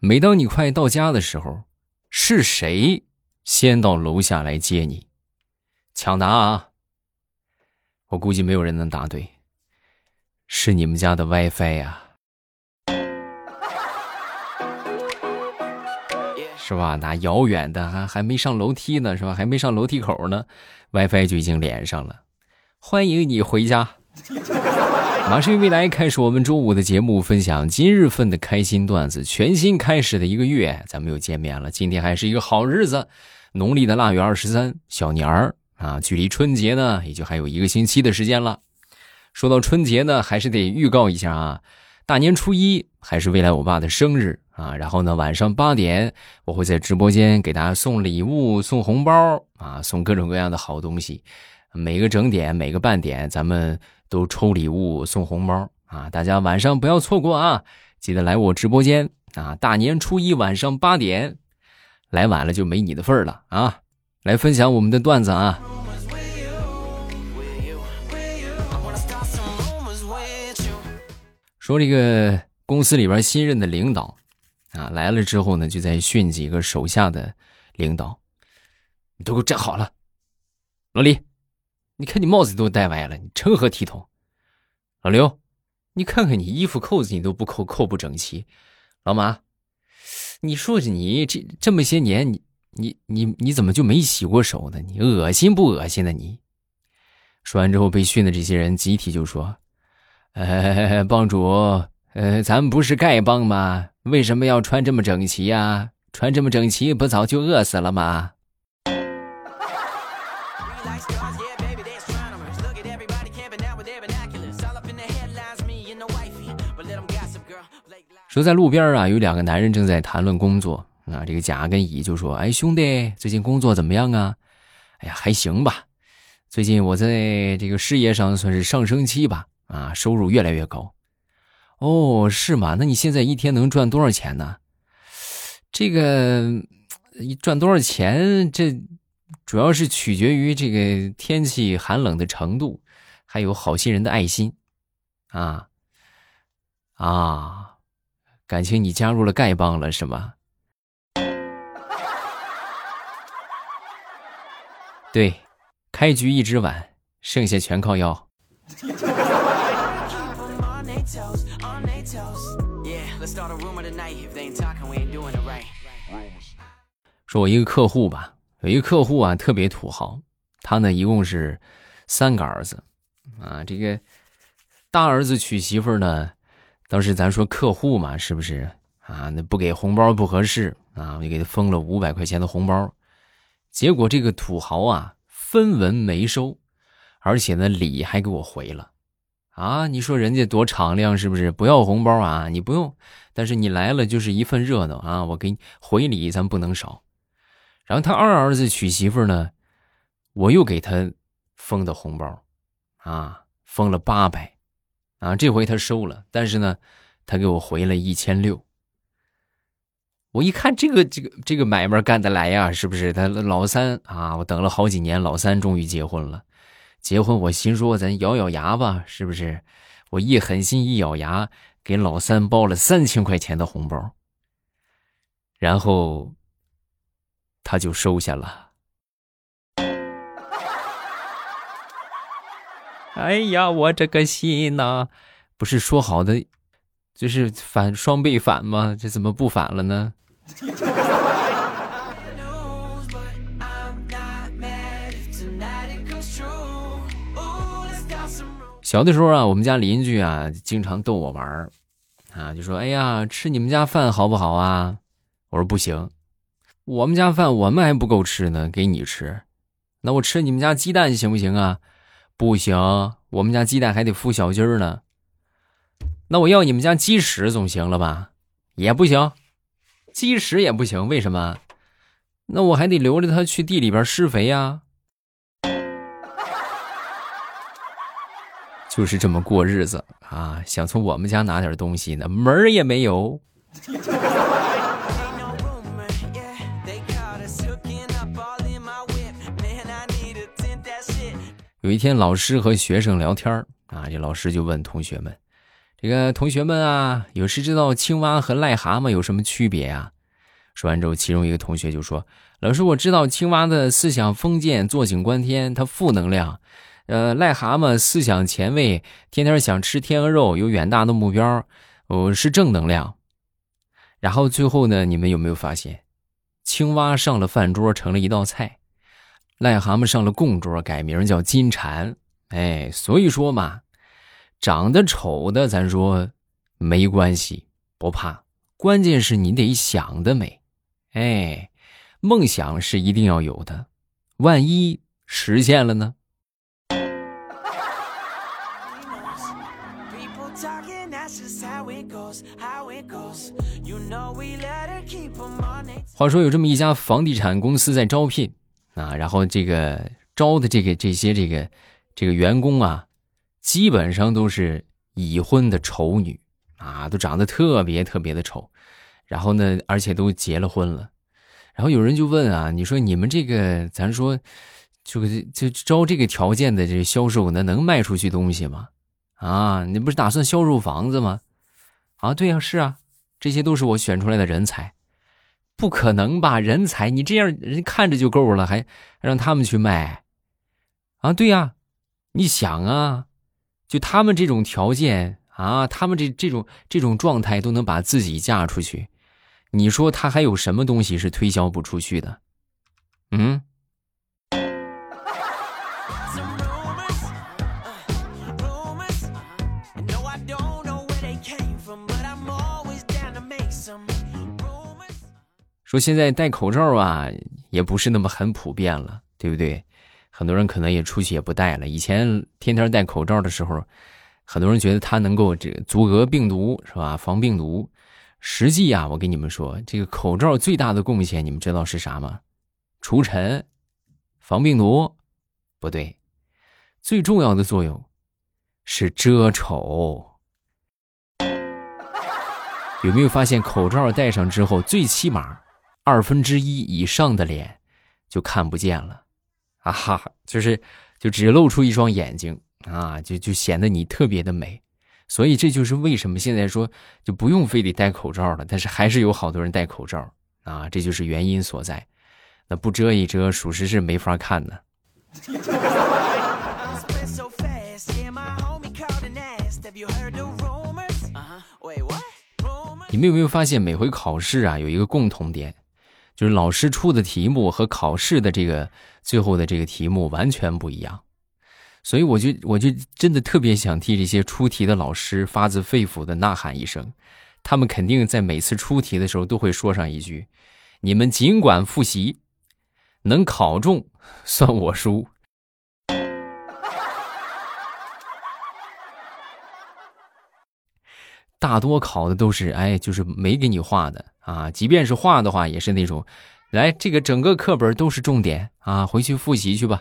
每当你快到家的时候，是谁先到楼下来接你？抢答啊！我估计没有人能答对。是你们家的 WiFi 呀，是吧？那遥远的还还没上楼梯呢，是吧？还没上楼梯口呢，WiFi 就已经连上了。欢迎你回家。马上未来开始我们周五的节目，分享今日份的开心段子。全新开始的一个月，咱们又见面了。今天还是一个好日子，农历的腊月二十三，小年儿啊，距离春节呢也就还有一个星期的时间了。说到春节呢，还是得预告一下啊，大年初一还是未来我爸的生日啊。然后呢，晚上八点我会在直播间给大家送礼物、送红包啊，送各种各样的好东西。每个整点、每个半点，咱们都抽礼物、送红包啊！大家晚上不要错过啊！记得来我直播间啊！大年初一晚上八点，来晚了就没你的份儿了啊！来分享我们的段子啊！说这个公司里边新任的领导，啊来了之后呢，就在训几个手下的领导，你都给我站好了，老李，你看你帽子都戴歪了，你成何体统？老刘，你看看你衣服扣子你都不扣，扣不整齐。老马，你说着你这这么些年，你你你你怎么就没洗过手呢？你恶心不恶心呢？你说完之后，被训的这些人集体就说。呃，帮主，呃，咱们不是丐帮吗？为什么要穿这么整齐呀？穿这么整齐，不早就饿死了吗？说在路边啊，有两个男人正在谈论工作啊。这个甲跟乙就说：“哎，兄弟，最近工作怎么样啊？”“哎呀，还行吧。最近我在这个事业上算是上升期吧。”啊，收入越来越高，哦，是吗？那你现在一天能赚多少钱呢？这个赚多少钱，这主要是取决于这个天气寒冷的程度，还有好心人的爱心，啊啊，感情你加入了丐帮了是吗？对，开局一只碗，剩下全靠腰。说，我一个客户吧，有一个客户啊，特别土豪。他呢，一共是三个儿子啊。这个大儿子娶媳妇呢，当时咱说客户嘛，是不是啊？那不给红包不合适啊，我就给他封了五百块钱的红包。结果这个土豪啊，分文没收，而且呢，礼还给我回了。啊，你说人家多敞亮是不是？不要红包啊，你不用，但是你来了就是一份热闹啊，我给你回礼，咱不能少。然后他二儿子娶媳妇呢，我又给他封的红包，啊，封了八百，啊，这回他收了，但是呢，他给我回了一千六。我一看这个这个这个买卖干得来呀，是不是？他老三啊，我等了好几年，老三终于结婚了。结婚，我心说咱咬咬牙吧，是不是？我一狠心一咬牙，给老三包了三千块钱的红包，然后他就收下了。哎呀，我这个心呐，不是说好的就是反双倍返吗？这怎么不返了呢？小的时候啊，我们家邻居啊，经常逗我玩儿，啊，就说：“哎呀，吃你们家饭好不好啊？”我说：“不行，我们家饭我们还不够吃呢，给你吃。那我吃你们家鸡蛋行不行啊？不行，我们家鸡蛋还得孵小鸡儿呢。那我要你们家鸡屎总行了吧？也不行，鸡屎也不行。为什么？那我还得留着它去地里边施肥呀。”就是这么过日子啊！想从我们家拿点东西呢，门儿也没有。有一天，老师和学生聊天啊，这老师就问同学们：“这个同学们啊，有谁知道青蛙和癞蛤蟆有什么区别啊？”说完之后，其中一个同学就说：“老师，我知道青蛙的思想封建，坐井观天，它负能量；呃，癞蛤蟆思想前卫，天天想吃天鹅肉，有远大的目标，哦，是正能量。”然后最后呢，你们有没有发现，青蛙上了饭桌成了一道菜，癞蛤蟆上了供桌改名叫金蝉。哎，所以说嘛，长得丑的咱说没关系，不怕，关键是你得想得美。哎，梦想是一定要有的，万一实现了呢？话说有这么一家房地产公司在招聘啊，然后这个招的这个这些这个这个员工啊，基本上都是已婚的丑女啊，都长得特别特别的丑。然后呢，而且都结了婚了，然后有人就问啊，你说你们这个，咱说，就就招这个条件的这销售，那能卖出去东西吗？啊，你不是打算销售房子吗？啊，对呀，是啊，这些都是我选出来的人才，不可能吧？人才，你这样人看着就够了，还让他们去卖？啊，对呀，你想啊，就他们这种条件啊，他们这这种这种状态都能把自己嫁出去。你说他还有什么东西是推销不出去的？嗯？说现在戴口罩啊，也不是那么很普遍了，对不对？很多人可能也出去也不戴了。以前天天戴口罩的时候，很多人觉得它能够这阻隔病毒，是吧？防病毒。实际呀，我跟你们说，这个口罩最大的贡献，你们知道是啥吗？除尘、防病毒，不对，最重要的作用是遮丑。有没有发现，口罩戴上之后，最起码二分之一以上的脸就看不见了？啊哈，就是就只露出一双眼睛啊，就就显得你特别的美。所以这就是为什么现在说就不用非得戴口罩了，但是还是有好多人戴口罩啊，这就是原因所在。那不遮一遮，属实是没法看的。你们有没有发现，每回考试啊，有一个共同点，就是老师出的题目和考试的这个最后的这个题目完全不一样。所以我就我就真的特别想替这些出题的老师发自肺腑的呐喊一声，他们肯定在每次出题的时候都会说上一句：“你们尽管复习，能考中算我输。”大多考的都是哎，就是没给你画的啊，即便是画的话，也是那种，来这个整个课本都是重点啊，回去复习去吧。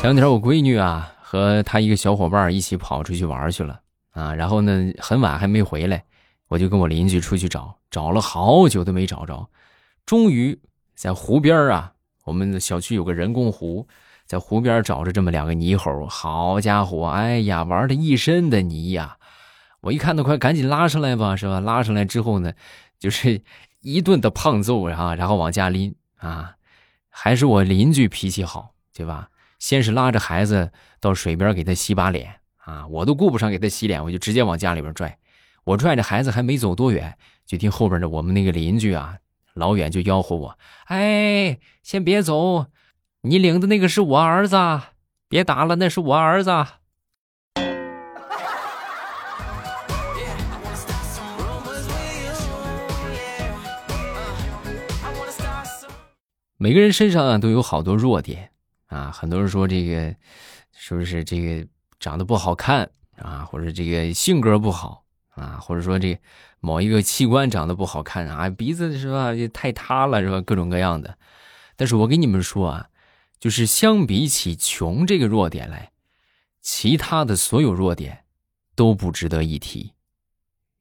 前两天我闺女啊和她一个小伙伴一起跑出去玩去了啊，然后呢很晚还没回来，我就跟我邻居出去找，找了好久都没找着，终于在湖边啊，我们的小区有个人工湖，在湖边找着这么两个泥猴，好家伙，哎呀，玩的一身的泥呀！我一看都快赶紧拉上来吧，是吧？拉上来之后呢，就是一顿的胖揍啊，然后往家拎啊，还是我邻居脾气好，对吧？先是拉着孩子到水边给他洗把脸啊，我都顾不上给他洗脸，我就直接往家里边拽。我拽着孩子还没走多远，就听后边的我们那个邻居啊，老远就吆喝我：“哎，先别走，你领的那个是我儿子，别打了，那是我儿子。”每个人身上啊都有好多弱点。啊，很多人说这个是不是这个长得不好看啊，或者这个性格不好啊，或者说这个某一个器官长得不好看啊，鼻子是吧也太塌了是吧，各种各样的。但是我跟你们说啊，就是相比起穷这个弱点来，其他的所有弱点都不值得一提。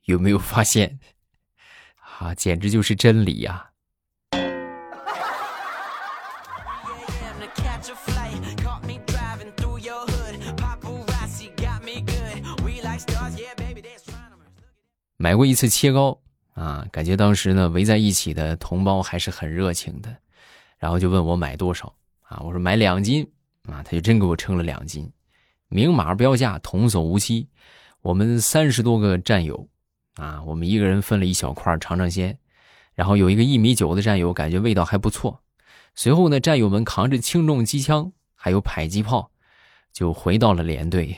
有没有发现？啊，简直就是真理呀！买过一次切糕啊，感觉当时呢围在一起的同胞还是很热情的，然后就问我买多少啊？我说买两斤啊，他就真给我称了两斤，明码标价，童叟无欺。我们三十多个战友啊，我们一个人分了一小块尝尝鲜，然后有一个一米九的战友感觉味道还不错。随后呢，战友们扛着轻重机枪还有迫击炮，就回到了连队。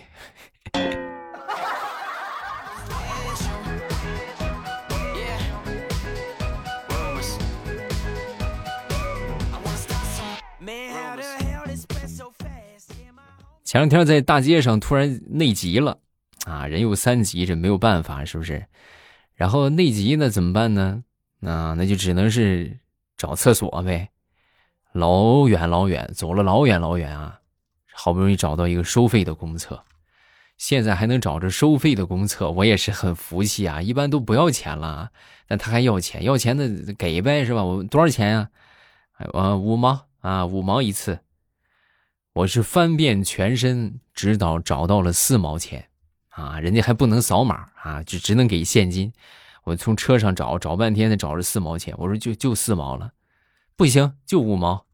前两天在大街上突然内急了，啊，人有三急，这没有办法，是不是？然后内急呢怎么办呢？啊那就只能是找厕所呗，老远老远走了老远老远啊，好不容易找到一个收费的公厕，现在还能找着收费的公厕，我也是很服气啊。一般都不要钱了，但他还要钱，要钱的给呗，是吧？我多少钱呀？啊，五毛啊，五毛一次。我是翻遍全身，直到找到了四毛钱，啊，人家还不能扫码啊，就只能给现金。我从车上找找半天才找着四毛钱，我说就就四毛了，不行就五毛。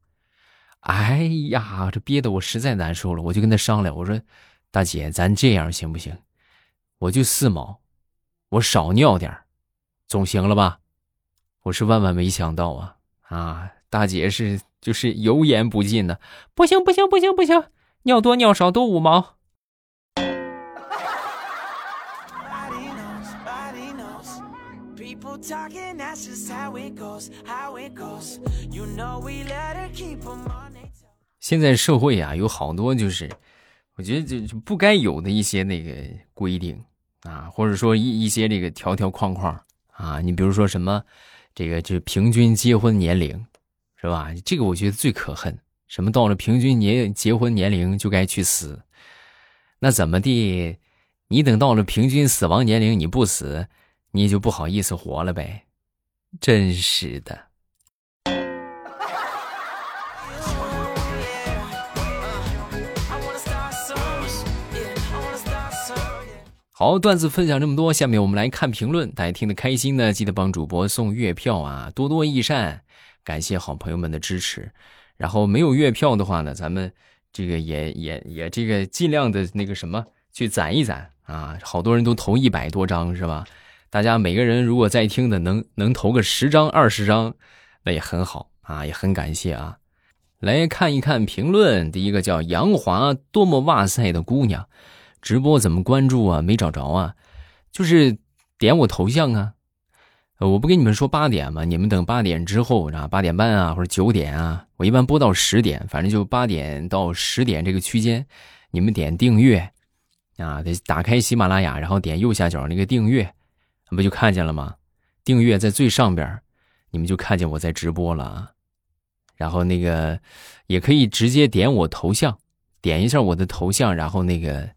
哎呀，这憋得我实在难受了，我就跟他商量，我说大姐，咱这样行不行？我就四毛，我少尿点总行了吧？我是万万没想到啊啊，大姐是。就是油盐不进的，不行不行不行不行，尿多尿少都五毛。现在社会啊，有好多就是，我觉得就就不该有的一些那个规定啊，或者说一一些这个条条框框啊，你比如说什么，这个就平均结婚年龄。是吧？这个我觉得最可恨。什么到了平均年结婚年龄就该去死？那怎么地？你等到了平均死亡年龄你不死，你就不好意思活了呗？真是的。好，段子分享这么多，下面我们来看评论。大家听得开心呢，记得帮主播送月票啊，多多益善。感谢好朋友们的支持，然后没有月票的话呢，咱们这个也也也这个尽量的那个什么去攒一攒啊，好多人都投一百多张是吧？大家每个人如果在听的能能投个十张二十张，那也很好啊，也很感谢啊。来看一看评论，第一个叫杨华，多么哇塞的姑娘，直播怎么关注啊？没找着啊，就是点我头像啊。我不跟你们说八点吗？你们等八点之后，啊，八点半啊，或者九点啊，我一般播到十点，反正就八点到十点这个区间，你们点订阅，啊，得打开喜马拉雅，然后点右下角那个订阅，不就看见了吗？订阅在最上边，你们就看见我在直播了啊。然后那个也可以直接点我头像，点一下我的头像，然后那个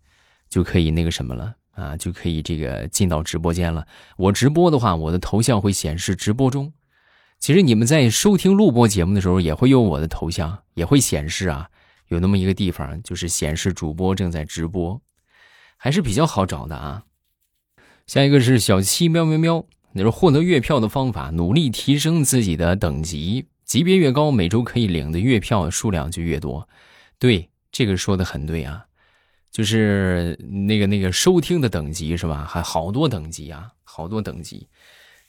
就可以那个什么了。啊，就可以这个进到直播间了。我直播的话，我的头像会显示直播中。其实你们在收听录播节目的时候，也会有我的头像，也会显示啊。有那么一个地方，就是显示主播正在直播，还是比较好找的啊。下一个是小七喵喵喵，那是获得月票的方法，努力提升自己的等级，级别越高，每周可以领的月票数量就越多。对，这个说的很对啊。就是那个那个收听的等级是吧？还好多等级啊，好多等级。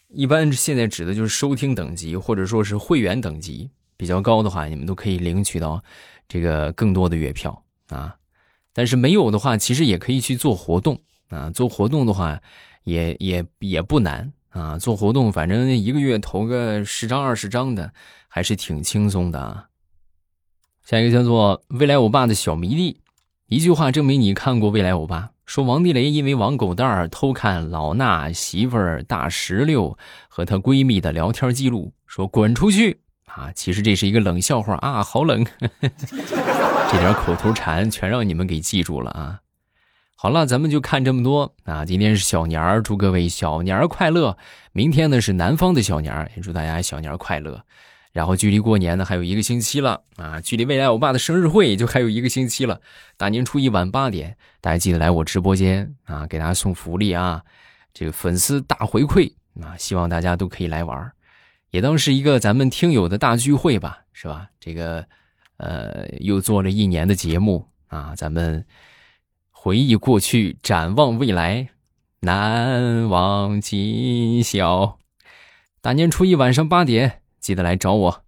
一般现在指的就是收听等级，或者说是会员等级比较高的话，你们都可以领取到这个更多的月票啊。但是没有的话，其实也可以去做活动啊。做活动的话，也也也不难啊。做活动，反正一个月投个十张二十张的，还是挺轻松的啊。下一个叫做未来欧巴的小迷弟。一句话证明你看过《未来欧巴》，说王地雷因为王狗蛋儿偷看老衲媳妇儿大石榴和她闺蜜的聊天记录，说滚出去啊！其实这是一个冷笑话啊，好冷，这点口头禅全让你们给记住了啊！好了，咱们就看这么多啊！今天是小年儿，祝各位小年儿快乐。明天呢是南方的小年儿，也祝大家小年儿快乐。然后距离过年呢还有一个星期了啊！距离未来欧巴的生日会也就还有一个星期了。大年初一晚八点，大家记得来我直播间啊，给大家送福利啊！这个粉丝大回馈啊，希望大家都可以来玩也当是一个咱们听友的大聚会吧，是吧？这个，呃，又做了一年的节目啊，咱们回忆过去，展望未来，难忘今宵。大年初一晚上八点，记得来找我。